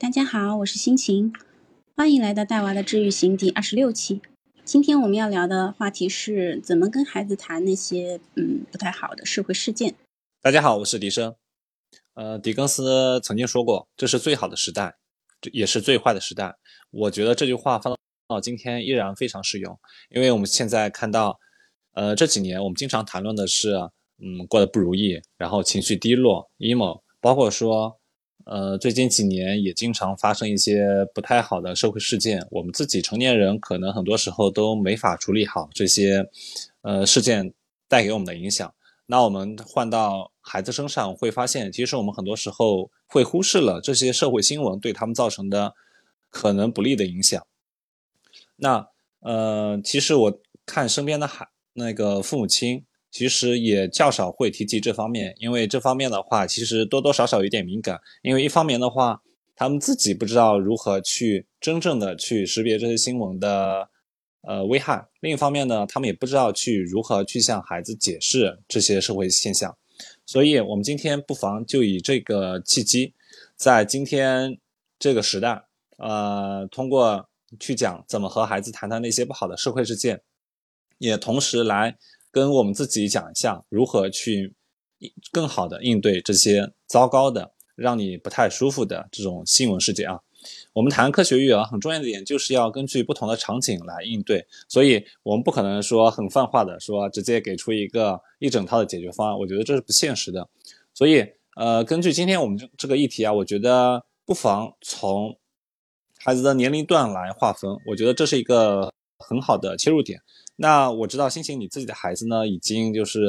大家好，我是心情，欢迎来到带娃的治愈行第二十六期。今天我们要聊的话题是怎么跟孩子谈那些嗯不太好的社会事件。大家好，我是笛声。呃，狄更斯曾经说过，这是最好的时代，这也是最坏的时代。我觉得这句话放到今天依然非常适用，因为我们现在看到，呃，这几年我们经常谈论的是，嗯，过得不如意，然后情绪低落，emo，包括说。呃，最近几年也经常发生一些不太好的社会事件，我们自己成年人可能很多时候都没法处理好这些，呃，事件带给我们的影响。那我们换到孩子身上，会发现其实我们很多时候会忽视了这些社会新闻对他们造成的可能不利的影响。那呃，其实我看身边的孩那个父母亲。其实也较少会提及这方面，因为这方面的话，其实多多少少有点敏感。因为一方面的话，他们自己不知道如何去真正的去识别这些新闻的呃危害；另一方面呢，他们也不知道去如何去向孩子解释这些社会现象。所以，我们今天不妨就以这个契机，在今天这个时代，呃，通过去讲怎么和孩子谈谈那些不好的社会事件，也同时来。跟我们自己讲一下如何去更好的应对这些糟糕的、让你不太舒服的这种新闻事件啊。我们谈科学育儿很重要的点就是要根据不同的场景来应对，所以我们不可能说很泛化的说直接给出一个一整套的解决方案，我觉得这是不现实的。所以，呃，根据今天我们这个议题啊，我觉得不妨从孩子的年龄段来划分，我觉得这是一个很好的切入点。那我知道，星星你自己的孩子呢，已经就是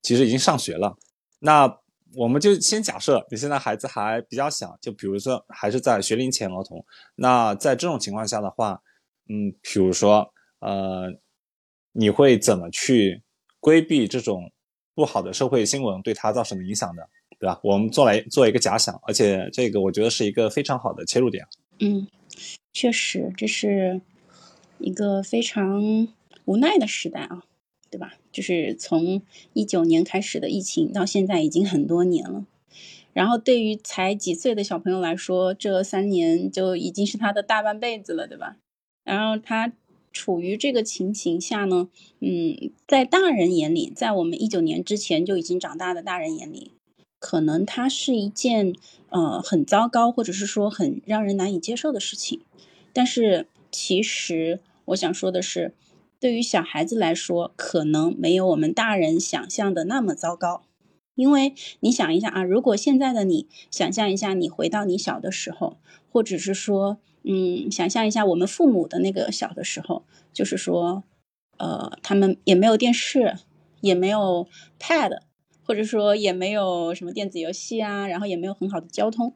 其实已经上学了。那我们就先假设你现在孩子还比较小，就比如说还是在学龄前儿童。那在这种情况下的话，嗯，比如说呃，你会怎么去规避这种不好的社会新闻对他造成的影响的，对吧？我们做来做一个假想，而且这个我觉得是一个非常好的切入点。嗯，确实，这是一个非常。无奈的时代啊，对吧？就是从一九年开始的疫情到现在已经很多年了。然后对于才几岁的小朋友来说，这三年就已经是他的大半辈子了，对吧？然后他处于这个情形下呢，嗯，在大人眼里，在我们一九年之前就已经长大的大人眼里，可能它是一件呃很糟糕，或者是说很让人难以接受的事情。但是其实我想说的是。对于小孩子来说，可能没有我们大人想象的那么糟糕，因为你想一下啊，如果现在的你想象一下，你回到你小的时候，或者是说，嗯，想象一下我们父母的那个小的时候，就是说，呃，他们也没有电视，也没有 pad，或者说也没有什么电子游戏啊，然后也没有很好的交通，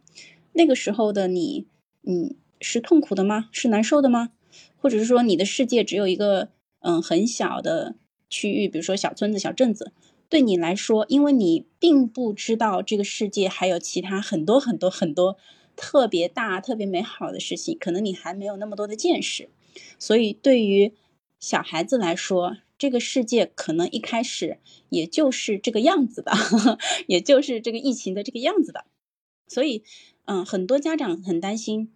那个时候的你，嗯，是痛苦的吗？是难受的吗？或者是说你的世界只有一个？嗯，很小的区域，比如说小村子、小镇子，对你来说，因为你并不知道这个世界还有其他很多很多很多特别大、特别美好的事情，可能你还没有那么多的见识，所以对于小孩子来说，这个世界可能一开始也就是这个样子的，也就是这个疫情的这个样子的，所以，嗯，很多家长很担心，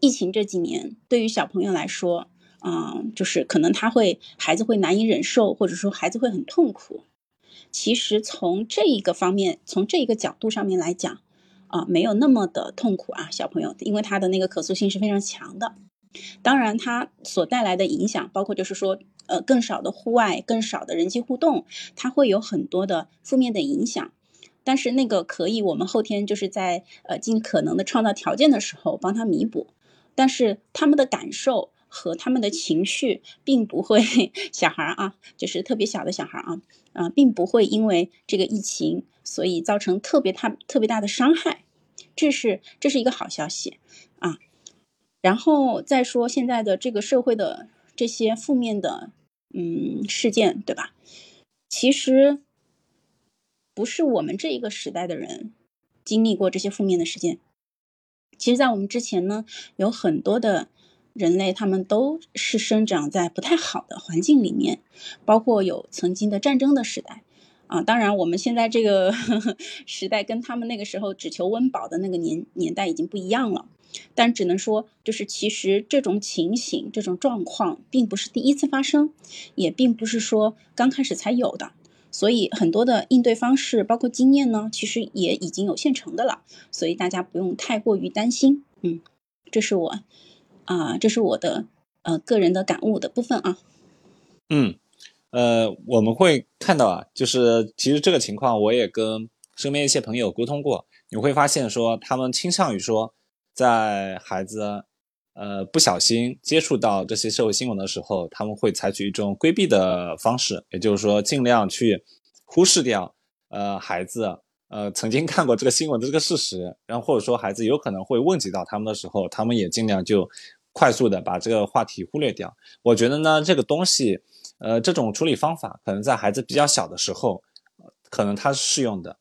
疫情这几年对于小朋友来说。嗯，就是可能他会孩子会难以忍受，或者说孩子会很痛苦。其实从这一个方面，从这一个角度上面来讲，啊，没有那么的痛苦啊，小朋友，因为他的那个可塑性是非常强的。当然，它所带来的影响，包括就是说，呃，更少的户外，更少的人际互动，它会有很多的负面的影响。但是那个可以，我们后天就是在呃尽可能的创造条件的时候帮他弥补。但是他们的感受。和他们的情绪并不会，小孩啊，就是特别小的小孩啊，啊，并不会因为这个疫情，所以造成特别大、特别大的伤害，这是这是一个好消息啊。然后再说现在的这个社会的这些负面的嗯事件，对吧？其实不是我们这一个时代的人经历过这些负面的事件，其实在我们之前呢，有很多的。人类他们都是生长在不太好的环境里面，包括有曾经的战争的时代，啊，当然我们现在这个 时代跟他们那个时候只求温饱的那个年年代已经不一样了。但只能说，就是其实这种情形、这种状况并不是第一次发生，也并不是说刚开始才有的。所以很多的应对方式，包括经验呢，其实也已经有现成的了。所以大家不用太过于担心。嗯，这是我啊，这是我的呃个人的感悟的部分啊。嗯，呃，我们会看到啊，就是其实这个情况，我也跟身边一些朋友沟通过，你会发现说，他们倾向于说。在孩子，呃，不小心接触到这些社会新闻的时候，他们会采取一种规避的方式，也就是说，尽量去忽视掉，呃，孩子，呃，曾经看过这个新闻的这个事实，然后或者说孩子有可能会问及到他们的时候，他们也尽量就快速的把这个话题忽略掉。我觉得呢，这个东西，呃，这种处理方法可能在孩子比较小的时候，可能它是适用的，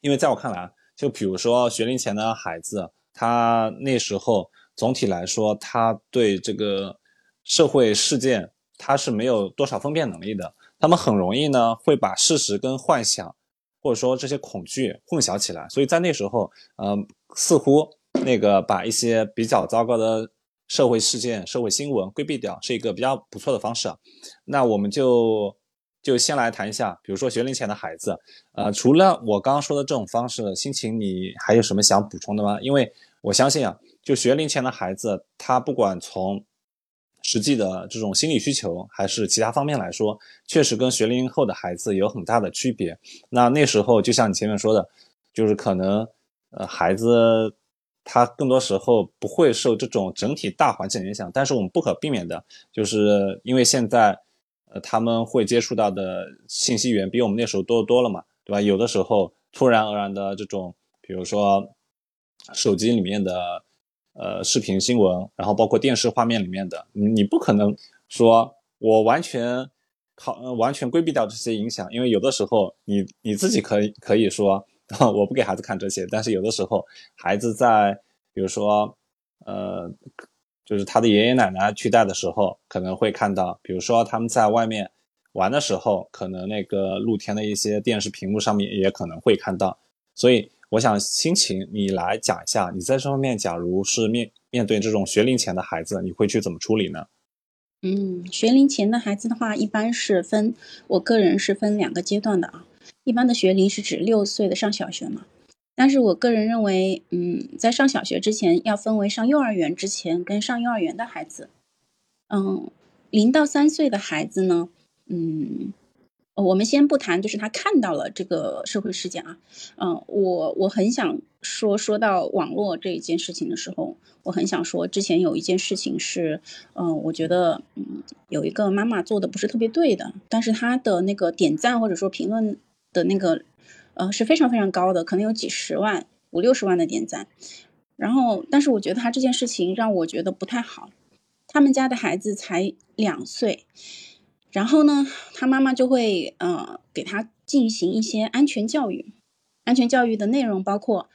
因为在我看来，就比如说学龄前的孩子。他那时候总体来说，他对这个社会事件他是没有多少分辨能力的。他们很容易呢会把事实跟幻想，或者说这些恐惧混淆起来。所以在那时候，嗯，似乎那个把一些比较糟糕的社会事件、社会新闻规避掉，是一个比较不错的方式啊。那我们就就先来谈一下，比如说学龄前的孩子，呃，除了我刚刚说的这种方式，心情你还有什么想补充的吗？因为我相信啊，就学龄前的孩子，他不管从实际的这种心理需求，还是其他方面来说，确实跟学龄后的孩子有很大的区别。那那时候，就像你前面说的，就是可能呃孩子他更多时候不会受这种整体大环境影响，但是我们不可避免的，就是因为现在呃他们会接触到的信息源比我们那时候多多了嘛，对吧？有的时候突然而然的这种，比如说。手机里面的呃视频新闻，然后包括电视画面里面的，你不可能说我完全靠完全规避掉这些影响，因为有的时候你你自己可以可以说 我不给孩子看这些，但是有的时候孩子在比如说呃就是他的爷爷奶奶去带的时候，可能会看到，比如说他们在外面玩的时候，可能那个露天的一些电视屏幕上面也可能会看到，所以。我想，心情你来讲一下，你在这方面，假如是面面对这种学龄前的孩子，你会去怎么处理呢？嗯，学龄前的孩子的话，一般是分，我个人是分两个阶段的啊。一般的学龄是指六岁的上小学嘛，但是我个人认为，嗯，在上小学之前，要分为上幼儿园之前跟上幼儿园的孩子。嗯，零到三岁的孩子呢，嗯。我们先不谈，就是他看到了这个社会事件啊，嗯，我我很想说，说到网络这一件事情的时候，我很想说，之前有一件事情是，嗯，我觉得，嗯，有一个妈妈做的不是特别对的，但是她的那个点赞或者说评论的那个，呃，是非常非常高的，可能有几十万、五六十万的点赞，然后，但是我觉得他这件事情让我觉得不太好，他们家的孩子才两岁。然后呢，他妈妈就会呃给他进行一些安全教育，安全教育的内容包括，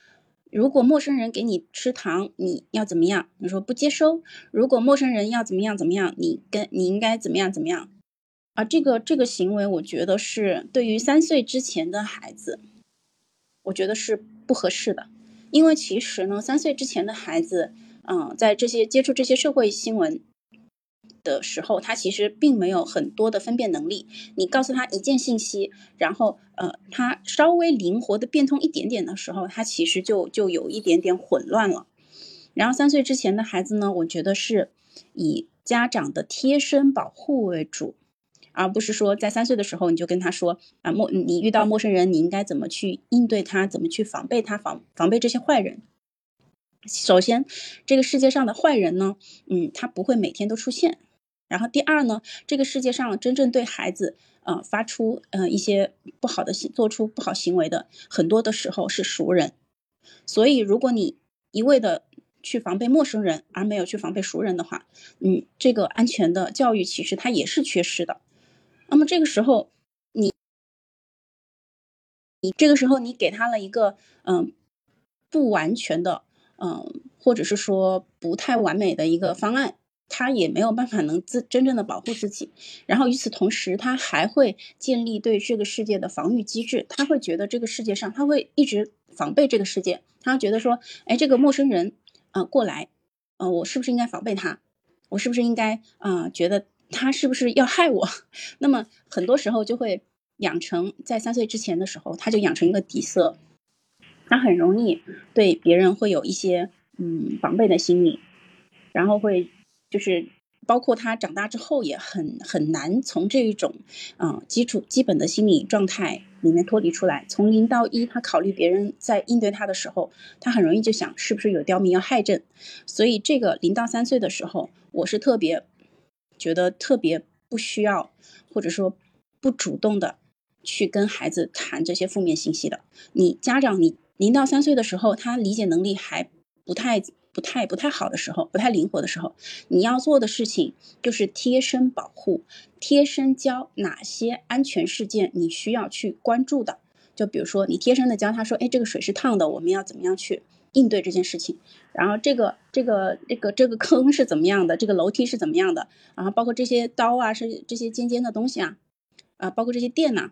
如果陌生人给你吃糖，你要怎么样？你说不接收。如果陌生人要怎么样怎么样，你跟你应该怎么样怎么样？啊，这个这个行为，我觉得是对于三岁之前的孩子，我觉得是不合适的，因为其实呢，三岁之前的孩子，嗯，在这些接触这些社会新闻。的时候，他其实并没有很多的分辨能力。你告诉他一件信息，然后呃，他稍微灵活的变通一点点的时候，他其实就就有一点点混乱了。然后三岁之前的孩子呢，我觉得是以家长的贴身保护为主，而不是说在三岁的时候你就跟他说啊，陌你遇到陌生人，你应该怎么去应对他，怎么去防备他，防防备这些坏人。首先，这个世界上的坏人呢，嗯，他不会每天都出现。然后第二呢，这个世界上真正对孩子，呃，发出呃一些不好的行，做出不好行为的，很多的时候是熟人。所以，如果你一味的去防备陌生人，而没有去防备熟人的话，嗯，这个安全的教育其实它也是缺失的。那么这个时候，你，你这个时候你给他了一个嗯不完全的，嗯，或者是说不太完美的一个方案。他也没有办法能自真正的保护自己。然后与此同时，他还会建立对这个世界的防御机制。他会觉得这个世界上，他会一直防备这个世界。他觉得说，哎，这个陌生人啊过来，呃，我是不是应该防备他？我是不是应该啊觉得他是不是要害我？那么很多时候就会养成在三岁之前的时候，他就养成一个底色，他很容易对别人会有一些嗯防备的心理，然后会就是包括他长大之后也很很难从这一种嗯基础基本的心理状态里面脱离出来。从零到一，他考虑别人在应对他的时候，他很容易就想是不是有刁民要害朕。所以这个零到三岁的时候，我是特别觉得特别不需要或者说不主动的去跟孩子谈这些负面信息的。你家长你。零到三岁的时候，他理解能力还不太、不太、不太好的时候，不太灵活的时候，你要做的事情就是贴身保护，贴身教哪些安全事件你需要去关注的。就比如说，你贴身的教他说：“哎，这个水是烫的，我们要怎么样去应对这件事情？然后这个、这个、这个、这个坑是怎么样的？这个楼梯是怎么样的？然后包括这些刀啊，是这些尖尖的东西啊，啊，包括这些电呐，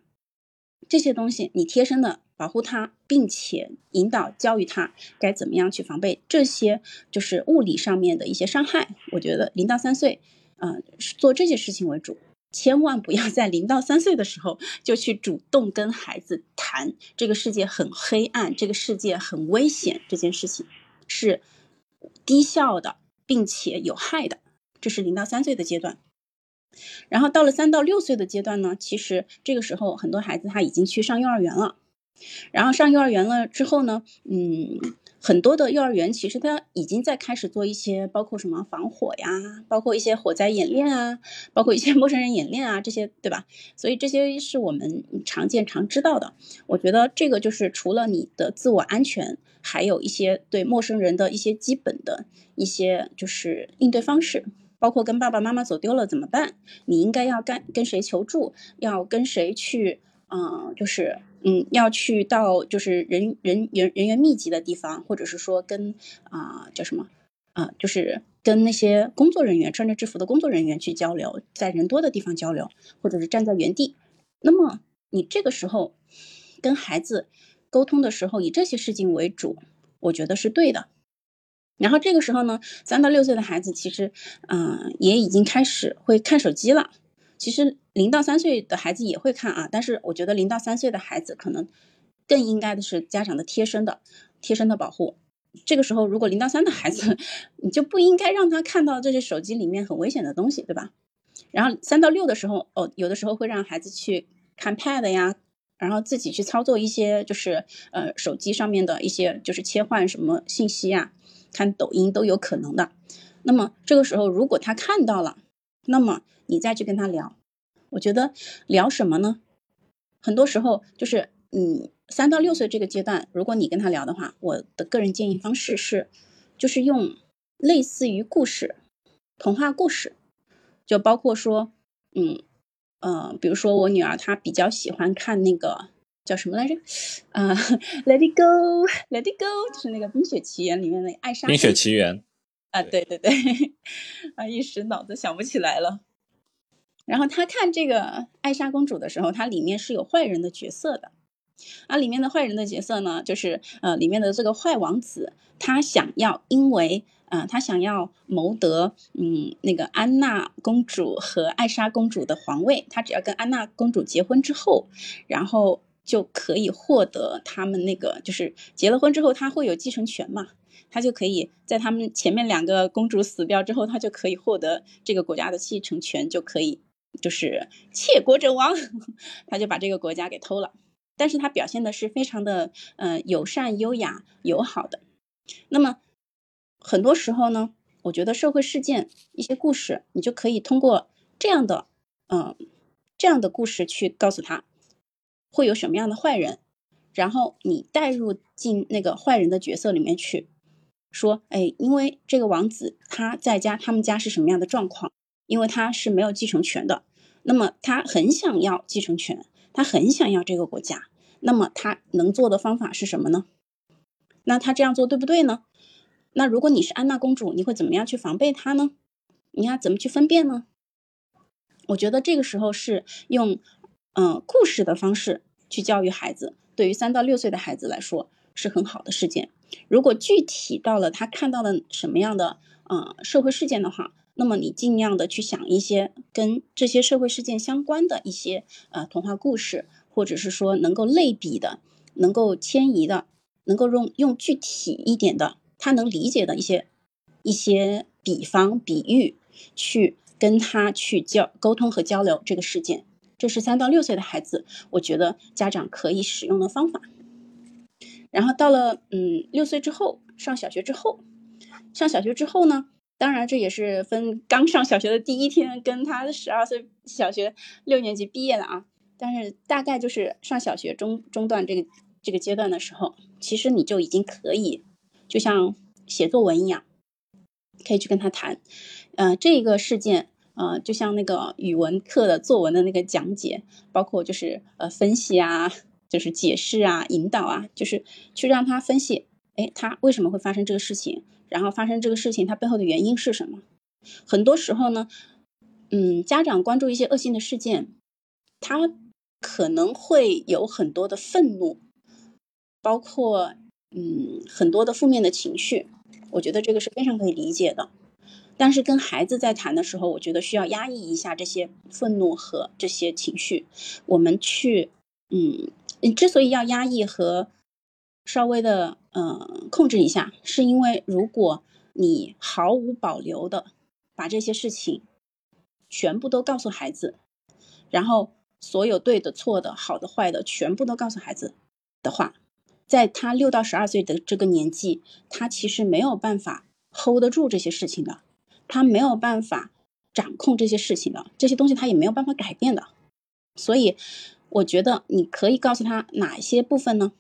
这些东西你贴身的。”保护他，并且引导教育他该怎么样去防备这些就是物理上面的一些伤害。我觉得零到三岁，呃，做这些事情为主，千万不要在零到三岁的时候就去主动跟孩子谈这个世界很黑暗，这个世界很危险，这件事情是低效的，并且有害的。这是零到三岁的阶段。然后到了三到六岁的阶段呢，其实这个时候很多孩子他已经去上幼儿园了。然后上幼儿园了之后呢，嗯，很多的幼儿园其实他已经在开始做一些，包括什么防火呀，包括一些火灾演练啊，包括一些 陌生人演练啊，这些对吧？所以这些是我们常见常知道的。我觉得这个就是除了你的自我安全，还有一些对陌生人的一些基本的一些就是应对方式，包括跟爸爸妈妈走丢了怎么办？你应该要跟跟谁求助？要跟谁去？嗯，就是。嗯，要去到就是人人人人员密集的地方，或者是说跟啊叫什么啊，就是跟那些工作人员穿着制服的工作人员去交流，在人多的地方交流，或者是站在原地。那么你这个时候跟孩子沟通的时候，以这些事情为主，我觉得是对的。然后这个时候呢，三到六岁的孩子其实嗯也已经开始会看手机了。其实零到三岁的孩子也会看啊，但是我觉得零到三岁的孩子可能更应该的是家长的贴身的贴身的保护。这个时候，如果零到三的孩子，你就不应该让他看到这些手机里面很危险的东西，对吧？然后三到六的时候，哦，有的时候会让孩子去看 Pad 呀，然后自己去操作一些就是呃手机上面的一些就是切换什么信息呀，看抖音都有可能的。那么这个时候，如果他看到了，那么你再去跟他聊，我觉得聊什么呢？很多时候就是你三到六岁这个阶段，如果你跟他聊的话，我的个人建议方式是，就是用类似于故事、童话故事，就包括说，嗯，呃，比如说我女儿她比较喜欢看那个叫什么来着？啊，Let it go，Let it go，就是那个《冰雪奇缘》里面的艾莎。冰雪奇缘。啊，对对对，啊，一时脑子想不起来了。然后他看这个艾莎公主的时候，它里面是有坏人的角色的。啊，里面的坏人的角色呢，就是呃，里面的这个坏王子，他想要因为啊，他想要谋得嗯那个安娜公主和艾莎公主的皇位，他只要跟安娜公主结婚之后，然后就可以获得他们那个，就是结了婚之后他会有继承权嘛。他就可以在他们前面两个公主死掉之后，他就可以获得这个国家的继承权，就可以就是窃国者亡，他就把这个国家给偷了。但是他表现的是非常的嗯友善、优雅、友好的。那么很多时候呢，我觉得社会事件一些故事，你就可以通过这样的嗯这样的故事去告诉他会有什么样的坏人，然后你带入进那个坏人的角色里面去。说，哎，因为这个王子他在家，他们家是什么样的状况？因为他是没有继承权的，那么他很想要继承权，他很想要这个国家，那么他能做的方法是什么呢？那他这样做对不对呢？那如果你是安娜公主，你会怎么样去防备他呢？你要怎么去分辨呢？我觉得这个时候是用嗯故事的方式去教育孩子，对于三到六岁的孩子来说是很好的事件。如果具体到了他看到了什么样的呃社会事件的话，那么你尽量的去想一些跟这些社会事件相关的一些呃童话故事，或者是说能够类比的、能够迁移的、能够用用具体一点的他能理解的一些一些比方比喻去跟他去交沟通和交流这个事件。这是三到六岁的孩子，我觉得家长可以使用的方法。然后到了嗯六岁之后，上小学之后，上小学之后呢？当然，这也是分刚上小学的第一天，跟他十二岁小学六年级毕业了啊。但是大概就是上小学中中段这个这个阶段的时候，其实你就已经可以，就像写作文一样，可以去跟他谈。呃，这个事件，呃，就像那个语文课的作文的那个讲解，包括就是呃分析啊，就是解释啊，引导啊，就是去让他分析，哎，他为什么会发生这个事情。然后发生这个事情，它背后的原因是什么？很多时候呢，嗯，家长关注一些恶性的事件，他可能会有很多的愤怒，包括嗯很多的负面的情绪。我觉得这个是非常可以理解的。但是跟孩子在谈的时候，我觉得需要压抑一下这些愤怒和这些情绪。我们去，嗯，之所以要压抑和。稍微的，嗯，控制一下，是因为如果你毫无保留的把这些事情全部都告诉孩子，然后所有对的、错的、好的、坏的全部都告诉孩子的话，在他六到十二岁的这个年纪，他其实没有办法 hold 得住这些事情的，他没有办法掌控这些事情的，这些东西他也没有办法改变的。所以，我觉得你可以告诉他哪些部分呢？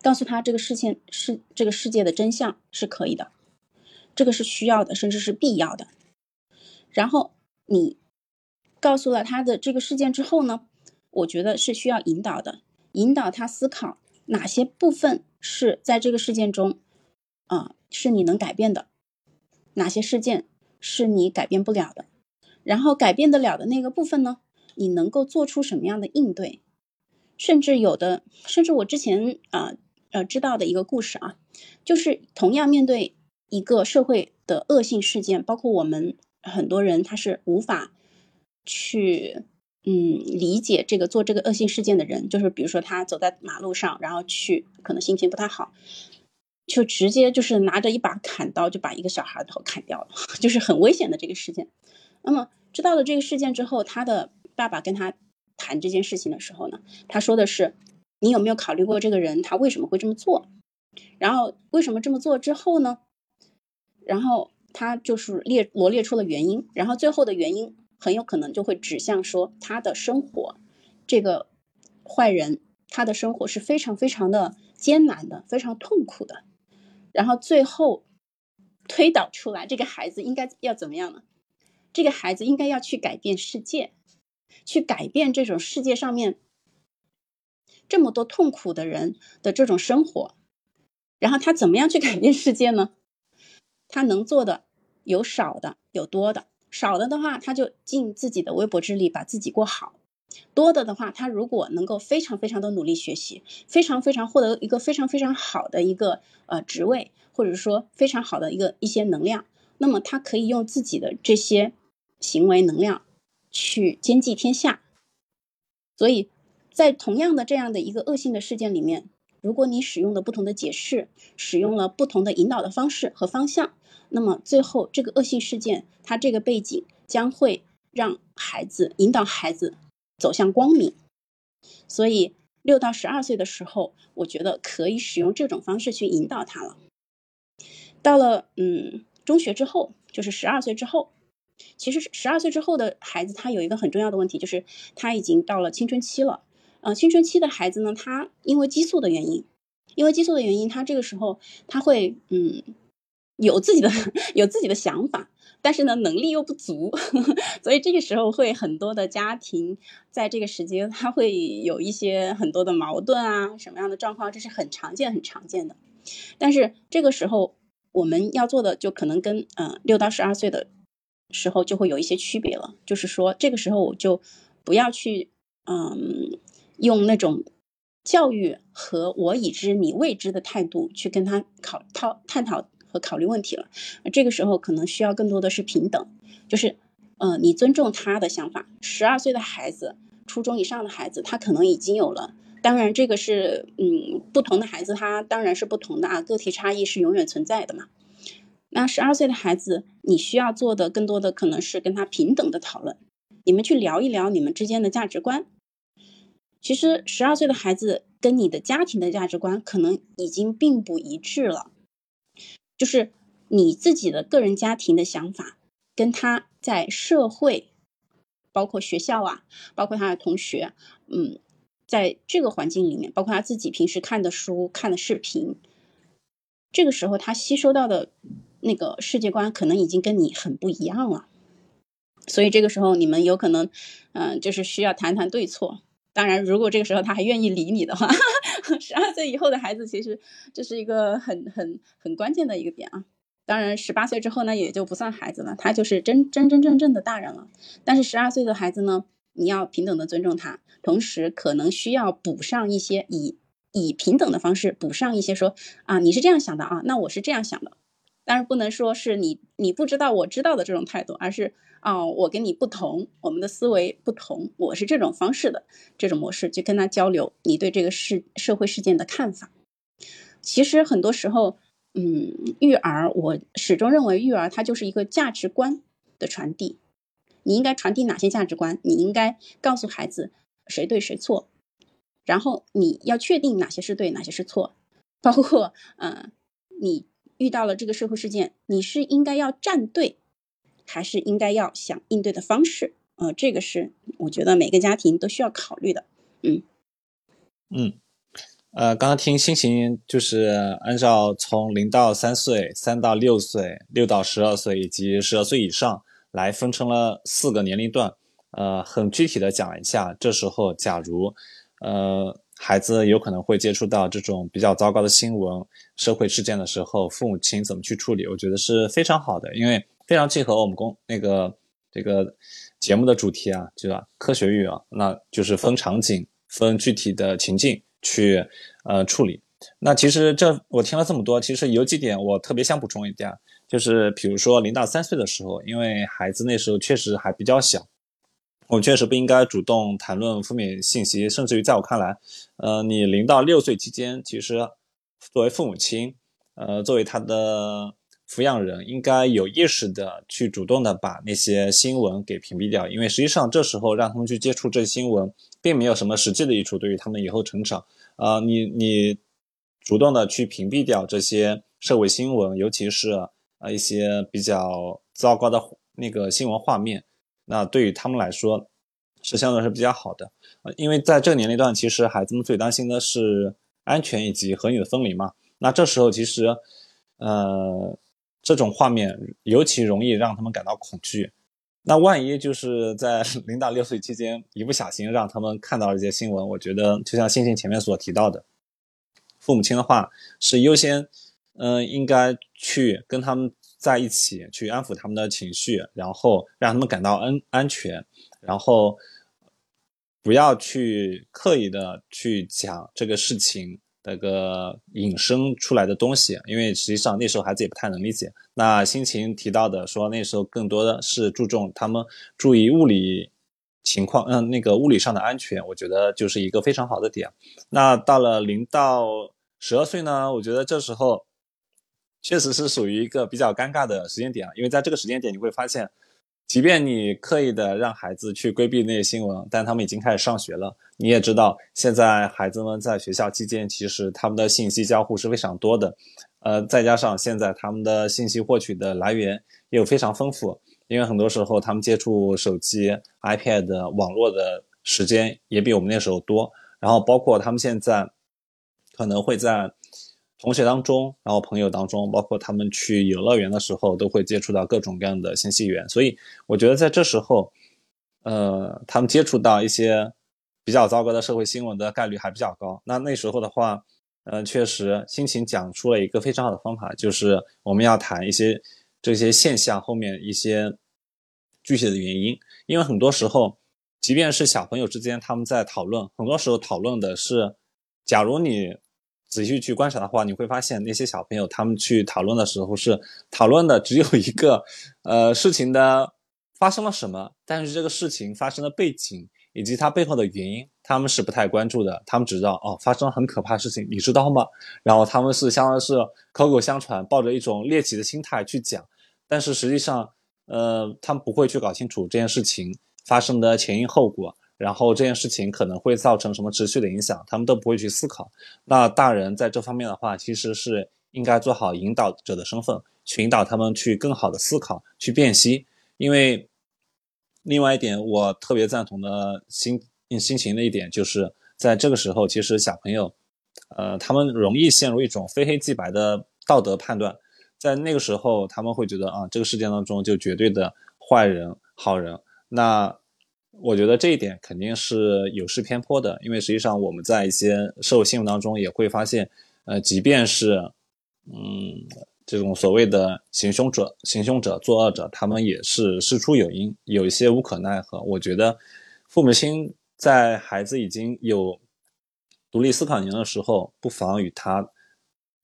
告诉他这个事情是这个世界的真相是可以的，这个是需要的，甚至是必要的。然后你告诉了他的这个事件之后呢，我觉得是需要引导的，引导他思考哪些部分是在这个事件中啊是你能改变的，哪些事件是你改变不了的，然后改变得了的那个部分呢，你能够做出什么样的应对？甚至有的，甚至我之前啊。呃，知道的一个故事啊，就是同样面对一个社会的恶性事件，包括我们很多人他是无法去嗯理解这个做这个恶性事件的人，就是比如说他走在马路上，然后去可能心情不太好，就直接就是拿着一把砍刀就把一个小孩头砍掉了，就是很危险的这个事件。那么知道了这个事件之后，他的爸爸跟他谈这件事情的时候呢，他说的是。你有没有考虑过这个人他为什么会这么做？然后为什么这么做之后呢？然后他就是列罗列出了原因，然后最后的原因很有可能就会指向说他的生活，这个坏人他的生活是非常非常的艰难的，非常痛苦的。然后最后推导出来，这个孩子应该要怎么样呢？这个孩子应该要去改变世界，去改变这种世界上面。这么多痛苦的人的这种生活，然后他怎么样去改变世界呢？他能做的有少的，有多的。少的的话，他就尽自己的微薄之力把自己过好；多的的话，他如果能够非常非常的努力学习，非常非常获得一个非常非常好的一个呃职位，或者说非常好的一个一些能量，那么他可以用自己的这些行为能量去兼济天下。所以。在同样的这样的一个恶性的事件里面，如果你使用的不同的解释，使用了不同的引导的方式和方向，那么最后这个恶性事件它这个背景将会让孩子引导孩子走向光明。所以六到十二岁的时候，我觉得可以使用这种方式去引导他了。到了嗯中学之后，就是十二岁之后，其实十二岁之后的孩子他有一个很重要的问题，就是他已经到了青春期了。呃，青春期的孩子呢，他因为激素的原因，因为激素的原因，他这个时候他会嗯有自己的 有自己的想法，但是呢能力又不足，所以这个时候会很多的家庭在这个时间他会有一些很多的矛盾啊，什么样的状况，这是很常见很常见的。但是这个时候我们要做的就可能跟嗯六到十二岁的时候就会有一些区别了。就是说，这个时候我就不要去，嗯，用那种教育和我已知你未知的态度去跟他考讨探讨和考虑问题了。这个时候可能需要更多的是平等，就是，嗯，你尊重他的想法。十二岁的孩子，初中以上的孩子，他可能已经有了。当然，这个是，嗯，不同的孩子他当然是不同的啊，个体差异是永远存在的嘛。那十二岁的孩子，你需要做的更多的可能是跟他平等的讨论，你们去聊一聊你们之间的价值观。其实十二岁的孩子跟你的家庭的价值观可能已经并不一致了，就是你自己的个人家庭的想法，跟他在社会，包括学校啊，包括他的同学，嗯。在这个环境里面，包括他自己平时看的书、看的视频，这个时候他吸收到的那个世界观可能已经跟你很不一样了。所以这个时候你们有可能，嗯，就是需要谈谈对错。当然，如果这个时候他还愿意理你的话，十二岁以后的孩子其实这是一个很很很关键的一个点啊。当然，十八岁之后呢，也就不算孩子了，他就是真真真正正的大人了。但是十二岁的孩子呢？你要平等的尊重他，同时可能需要补上一些以以平等的方式补上一些说啊，你是这样想的啊，那我是这样想的，但是不能说是你你不知道我知道的这种态度，而是啊我跟你不同，我们的思维不同，我是这种方式的这种模式去跟他交流，你对这个事社会事件的看法。其实很多时候，嗯，育儿我始终认为育儿它就是一个价值观的传递。你应该传递哪些价值观？你应该告诉孩子谁对谁错，然后你要确定哪些是对，哪些是错。包括，嗯，你遇到了这个社会事件，你是应该要站队，还是应该要想应对的方式？呃，这个是我觉得每个家庭都需要考虑的。嗯嗯，呃，刚刚听心情就是按照从零到三岁、三到六岁、六到十二岁以及十二岁以上。来分成了四个年龄段，呃，很具体的讲一下。这时候，假如，呃，孩子有可能会接触到这种比较糟糕的新闻、社会事件的时候，父母亲怎么去处理？我觉得是非常好的，因为非常契合我们公那个这个节目的主题啊，就科学育啊，那就是分场景、分具体的情境去呃处理。那其实这我听了这么多，其实有几点我特别想补充一点。就是比如说零到三岁的时候，因为孩子那时候确实还比较小，我确实不应该主动谈论负面信息，甚至于在我看来，呃，你零到六岁期间，其实作为父母亲，呃，作为他的抚养人，应该有意识的去主动的把那些新闻给屏蔽掉，因为实际上这时候让他们去接触这些新闻，并没有什么实际的益处，对于他们以后成长，啊，你你主动的去屏蔽掉这些社会新闻，尤其是。啊，一些比较糟糕的那个新闻画面，那对于他们来说是相对是比较好的啊，因为在这个年龄段，其实孩子们最担心的是安全以及和你的分离嘛。那这时候其实，呃，这种画面尤其容易让他们感到恐惧。那万一就是在 零到六岁期间一不小心让他们看到了一些新闻，我觉得就像星星前面所提到的，父母亲的话是优先。嗯，应该去跟他们在一起，去安抚他们的情绪，然后让他们感到安安全，然后不要去刻意的去讲这个事情那个引申出来的东西，因为实际上那时候孩子也不太能理解。那心情提到的说，那时候更多的是注重他们注意物理情况，嗯，那个物理上的安全，我觉得就是一个非常好的点。那到了零到十二岁呢，我觉得这时候。确实是属于一个比较尴尬的时间点啊，因为在这个时间点，你会发现，即便你刻意的让孩子去规避那些新闻，但他们已经开始上学了。你也知道，现在孩子们在学校期间，其实他们的信息交互是非常多的，呃，再加上现在他们的信息获取的来源也有非常丰富，因为很多时候他们接触手机、iPad、网络的时间也比我们那时候多，然后包括他们现在可能会在。同学当中，然后朋友当中，包括他们去游乐园的时候，都会接触到各种各样的信息源。所以我觉得在这时候，呃，他们接触到一些比较糟糕的社会新闻的概率还比较高。那那时候的话，呃，确实心情讲出了一个非常好的方法，就是我们要谈一些这些现象后面一些具体的原因，因为很多时候，即便是小朋友之间他们在讨论，很多时候讨论的是，假如你仔细去观察的话，你会发现那些小朋友他们去讨论的时候是讨论的只有一个，呃，事情的发生了什么，但是这个事情发生的背景。以及它背后的原因，他们是不太关注的。他们只知道哦，发生了很可怕的事情，你知道吗？然后他们是相当于是口口相传，抱着一种猎奇的心态去讲。但是实际上，呃，他们不会去搞清楚这件事情发生的前因后果，然后这件事情可能会造成什么持续的影响，他们都不会去思考。那大人在这方面的话，其实是应该做好引导者的身份，去引导他们去更好的思考，去辨析，因为。另外一点，我特别赞同的心心情的一点，就是在这个时候，其实小朋友，呃，他们容易陷入一种非黑即白的道德判断，在那个时候，他们会觉得啊，这个世界当中就绝对的坏人、好人。那我觉得这一点肯定是有失偏颇的，因为实际上我们在一些社会新闻当中也会发现，呃，即便是，嗯。这种所谓的行凶者、行凶者、作恶者，他们也是事出有因，有一些无可奈何。我觉得，父母亲在孩子已经有独立思考能力的时候，不妨与他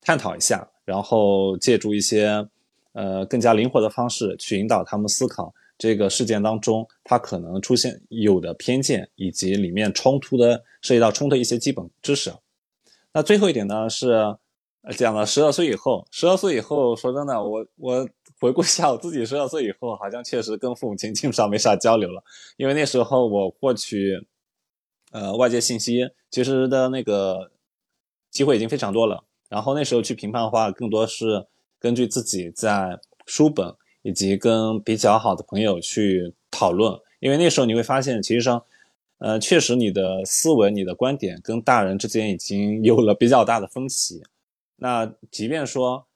探讨一下，然后借助一些呃更加灵活的方式去引导他们思考这个事件当中他可能出现有的偏见，以及里面冲突的涉及到冲突一些基本知识。那最后一点呢是。讲了十二岁以后，十二岁以后，说真的，我我回顾一下我自己十二岁以后，好像确实跟父母亲基本上没啥交流了，因为那时候我获取呃外界信息其实的那个机会已经非常多了，然后那时候去评判的话，更多是根据自己在书本以及跟比较好的朋友去讨论，因为那时候你会发现，其实上呃确实你的思维、你的观点跟大人之间已经有了比较大的分歧。那即便说，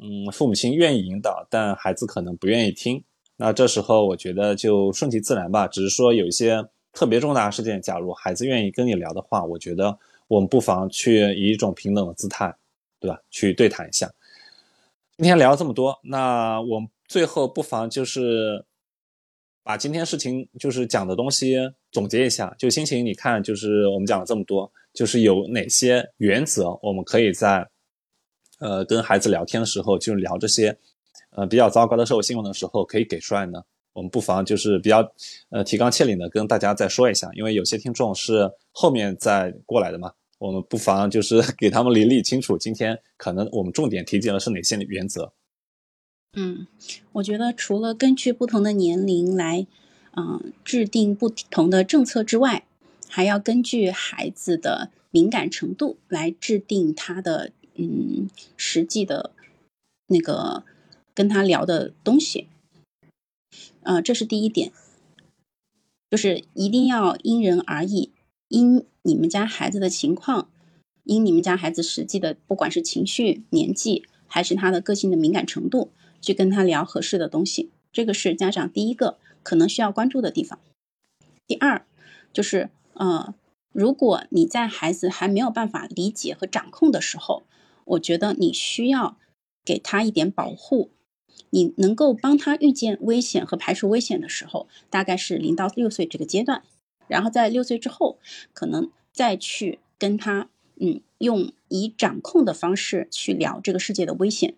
嗯，父母亲愿意引导，但孩子可能不愿意听。那这时候，我觉得就顺其自然吧。只是说有一些特别重大的事件，假如孩子愿意跟你聊的话，我觉得我们不妨去以一种平等的姿态，对吧？去对谈一下。今天聊这么多，那我们最后不妨就是把今天事情就是讲的东西总结一下。就心情，你看，就是我们讲了这么多，就是有哪些原则，我们可以在。呃，跟孩子聊天的时候，就聊这些，呃，比较糟糕的社会新闻的时候，可以给出来呢。我们不妨就是比较，呃，提纲挈领的跟大家再说一下，因为有些听众是后面再过来的嘛，我们不妨就是 给他们理理清楚，今天可能我们重点提及的是哪些原则。嗯，我觉得除了根据不同的年龄来，嗯，制定不同的政策之外，还要根据孩子的敏感程度来制定他的。嗯，实际的，那个跟他聊的东西，呃，这是第一点，就是一定要因人而异，因你们家孩子的情况，因你们家孩子实际的，不管是情绪、年纪，还是他的个性的敏感程度，去跟他聊合适的东西。这个是家长第一个可能需要关注的地方。第二，就是呃，如果你在孩子还没有办法理解和掌控的时候，我觉得你需要给他一点保护，你能够帮他预见危险和排除危险的时候，大概是零到六岁这个阶段，然后在六岁之后，可能再去跟他，嗯，用以掌控的方式去聊这个世界的危险，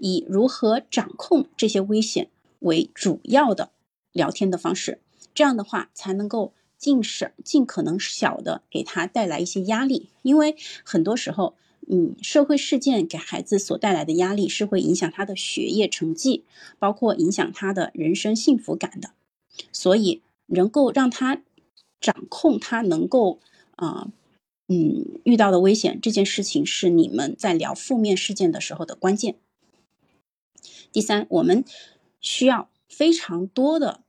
以如何掌控这些危险为主要的聊天的方式，这样的话才能够尽少尽可能小的给他带来一些压力，因为很多时候。嗯，社会事件给孩子所带来的压力是会影响他的学业成绩，包括影响他的人生幸福感的。所以，能够让他掌控他能够啊，嗯，遇到的危险这件事情，是你们在聊负面事件的时候的关键。第三，我们需要非常多的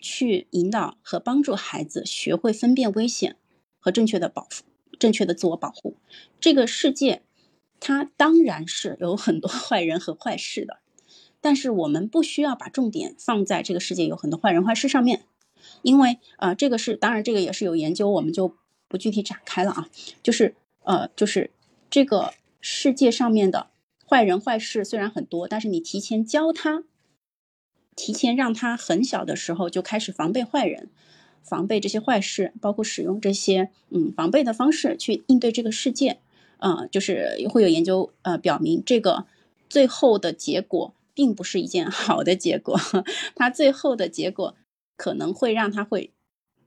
去引导和帮助孩子学会分辨危险和正确的保护。正确的自我保护，这个世界，它当然是有很多 坏人和坏事的，但是我们不需要把重点放在这个世界有很多坏人坏事上面，因为呃，这个是当然，这个也是有研究，我们就不具体展开了啊。就是呃，就是这个世界上面的坏人坏事虽然很多，但是你提前教他提前让他很小的时候就开始防备坏人，防备这些坏事，包括使用这些嗯防备的方式去应对这个世界，呃，就是会有研究呃表明，这个最后的结果并不是一件好的结果，他最后的结果可能会让他会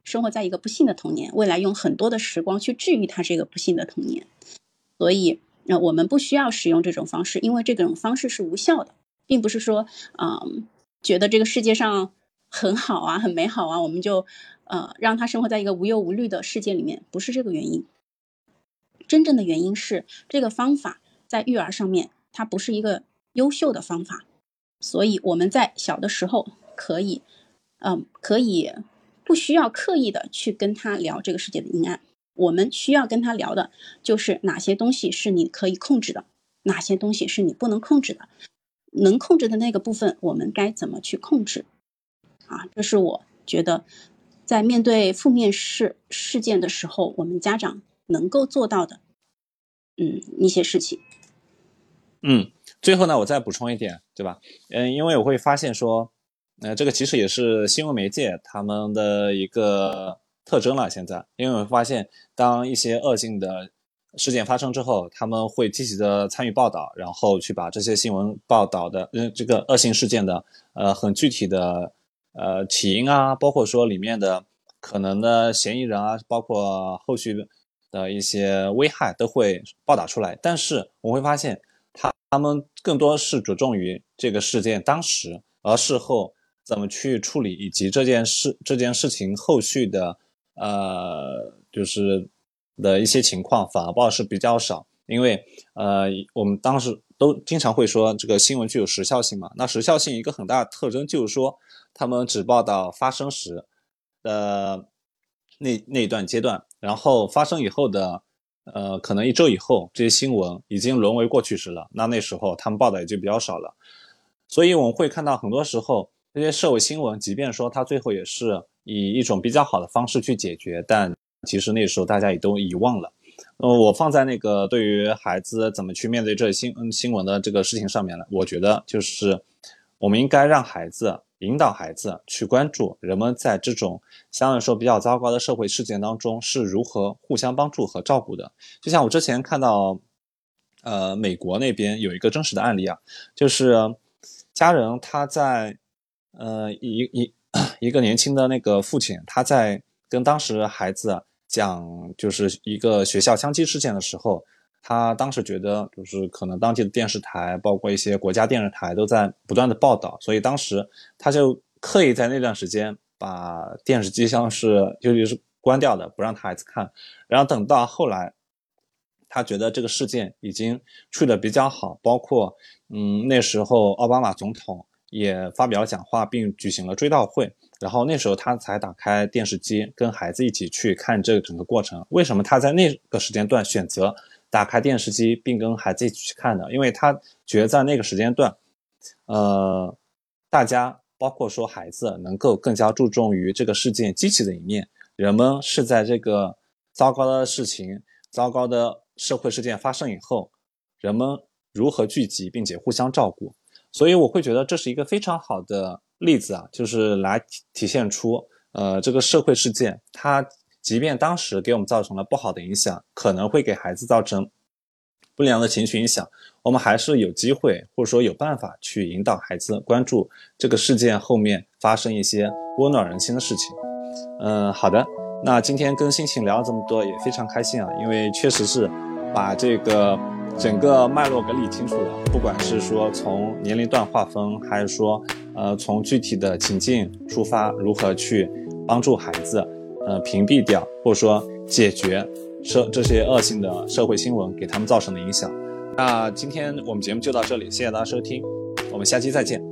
生活在一个不幸的童年，未来用很多的时光去治愈他这个不幸的童年，所以那我们不需要使用这种方式，因为这种方式是无效的，并不是说嗯。觉得这个世界上很好啊，很美好啊，我们就呃让他生活在一个无忧无虑的世界里面，不是这个原因。真正的原因是这个方法在育儿上面它不是一个优秀的方法，所以我们在小的时候可以，嗯，可以不需要刻意的去跟他聊这个世界的阴暗，我们需要跟他聊的就是哪些东西是你可以控制的，哪些东西是你不能控制的。能控制的那个部分，我们该怎么去控制？啊，这是我觉得在面对负面事事件的时候，我们家长能够做到的，嗯，一些事情。嗯，最后呢，我再补充一点，对吧？嗯，因为我会发现说，呃，这个其实也是新闻媒介他们的一个特征了。现在，因为我发现，当一些恶性的。事件发生之后，他们会积极的参与报道，然后去把这些新闻报道的，嗯，这个恶性事件的，呃，很具体的，呃，起因啊，包括说里面的可能的嫌疑人啊，包括后续的一些危害都会报道出来。但是我会发现，他他们更多是着重于这个事件当时，而事后怎么去处理，以及这件事这件事情后续的，呃，就是。的一些情况反而报是比较少，因为呃，我们当时都经常会说这个新闻具有时效性嘛。那时效性一个很大的特征就是说，他们只报道发生时的那那一段阶段，然后发生以后的呃，可能一周以后，这些新闻已经沦为过去时了。那那时候他们报道也就比较少了。所以我们会看到很多时候这些社会新闻，即便说它最后也是以一种比较好的方式去解决，但其实那时候大家也都遗忘了，呃，我放在那个对于孩子怎么去面对这新嗯新闻的这个事情上面了。我觉得就是我们应该让孩子引导孩子去关注人们在这种相对来说比较糟糕的社会事件当中是如何互相帮助和照顾的。就像我之前看到，呃，美国那边有一个真实的案例啊，就是家人他在呃一一一个年轻的那个父亲他在跟当时孩子。讲就是一个学校枪击事件的时候，他当时觉得就是可能当地的电视台，包括一些国家电视台都在不断的报道，所以当时他就刻意在那段时间把电视机像是就是关掉的，不让他孩子看。然后等到后来，他觉得这个事件已经处理的比较好，包括嗯那时候奥巴马总统也发表了讲话，并举行了追悼会。然后那时候他才打开电视机，跟孩子一起去看这个整个过程。为什么他在那个时间段选择打开电视机，并跟孩子一起去看呢？因为他觉得在那个时间段，呃，大家包括说孩子能够更加注重于这个事件积极的一面。人们是在这个糟糕的事情、糟糕的社会事件发生以后，人们如何聚集并且互相照顾。所以我会觉得这是一个非常好的。例子啊，就是来体现出，呃，这个社会事件，它即便当时给我们造成了不好的影响，可能会给孩子造成不良的情绪影响，我们还是有机会或者说有办法去引导孩子关注这个事件后面发生一些温暖人心的事情。嗯，好的，那今天跟心情聊了这么多，也非常开心啊，因为确实是把这个。整个脉络给理清楚了，不管是说从年龄段划分，还是说，呃，从具体的情境出发，如何去帮助孩子，呃，屏蔽掉或者说解决社这些恶性的社会新闻给他们造成的影响。那今天我们节目就到这里，谢谢大家收听，我们下期再见。